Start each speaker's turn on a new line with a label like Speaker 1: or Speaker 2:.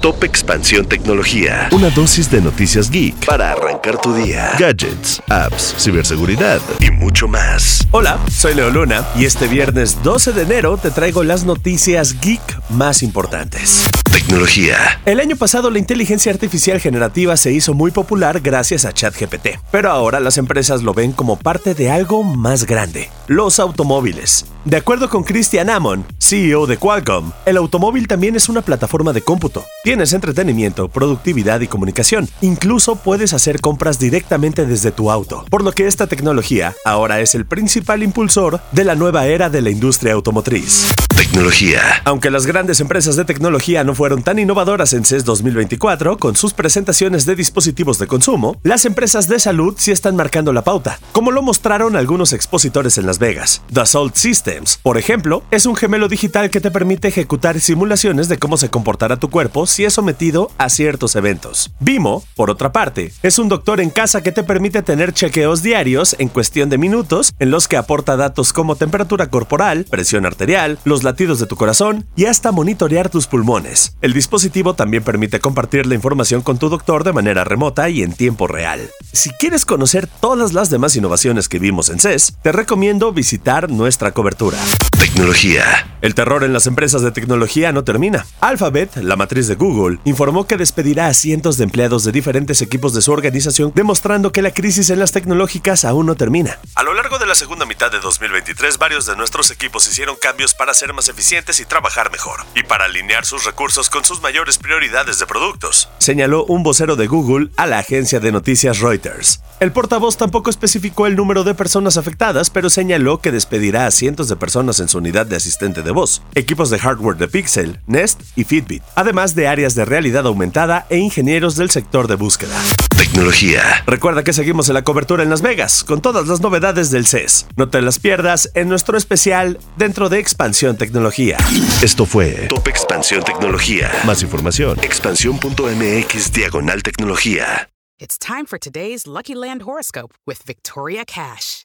Speaker 1: Top Expansión Tecnología. Una dosis de noticias geek para arrancar tu día. Gadgets, apps, ciberseguridad y mucho más.
Speaker 2: Hola, soy Leo Luna y este viernes 12 de enero te traigo las noticias geek más importantes.
Speaker 1: Tecnología.
Speaker 2: El año pasado la inteligencia artificial generativa se hizo muy popular gracias a ChatGPT, pero ahora las empresas lo ven como parte de algo más grande, los automóviles. De acuerdo con Christian Amon, CEO de Qualcomm, el automóvil también es una plataforma de cómputo. Tienes entretenimiento, productividad y comunicación. Incluso puedes hacer compras directamente desde tu auto, por lo que esta tecnología ahora es el principal impulsor de la nueva era de la industria automotriz.
Speaker 1: Tecnología.
Speaker 2: Aunque las grandes empresas de tecnología no fueron tan innovadoras en CES 2024 con sus presentaciones de dispositivos de consumo, las empresas de salud sí están marcando la pauta, como lo mostraron algunos expositores en Las Vegas. Dassault Systems, por ejemplo, es un gemelo digital que te permite ejecutar simulaciones de cómo se comportará tu cuerpo si es sometido a ciertos eventos. Vimo, por otra parte, es un doctor en casa que te permite tener chequeos diarios en cuestión de minutos en los que aporta datos como temperatura corporal, presión arterial, los latidos de tu corazón y hasta monitorear tus pulmones. El dispositivo también permite compartir la información con tu doctor de manera remota y en tiempo real. Si quieres conocer todas las demás innovaciones que vimos en CES, te recomiendo visitar nuestra cobertura.
Speaker 1: Tecnología.
Speaker 2: El terror en las empresas de tecnología no termina. Alphabet, la matriz de Google, informó que despedirá a cientos de empleados de diferentes equipos de su organización, demostrando que la crisis en las tecnológicas aún no termina. A lo largo de la segunda mitad de 2023, varios de nuestros equipos hicieron cambios para ser más eficientes y trabajar mejor, y para alinear sus recursos con sus mayores prioridades de productos, señaló un vocero de Google a la agencia de noticias Reuters. El portavoz tampoco especificó el número de personas afectadas, pero señaló que despedirá a cientos de personas en su unidad de asistente de voz, equipos de hardware de Pixel, Nest y Fitbit, además de áreas de realidad aumentada e ingenieros del sector de búsqueda.
Speaker 1: Tecnología.
Speaker 2: Recuerda que seguimos en la cobertura en Las Vegas, con todas las novedades del CES. No te las pierdas en nuestro especial dentro de Expansión Tecnología.
Speaker 1: Esto fue Top Expansión Tecnología. Más información. Expansión.mx Diagonal Tecnología.
Speaker 3: It's time for today's Lucky Land horoscope with Victoria Cash.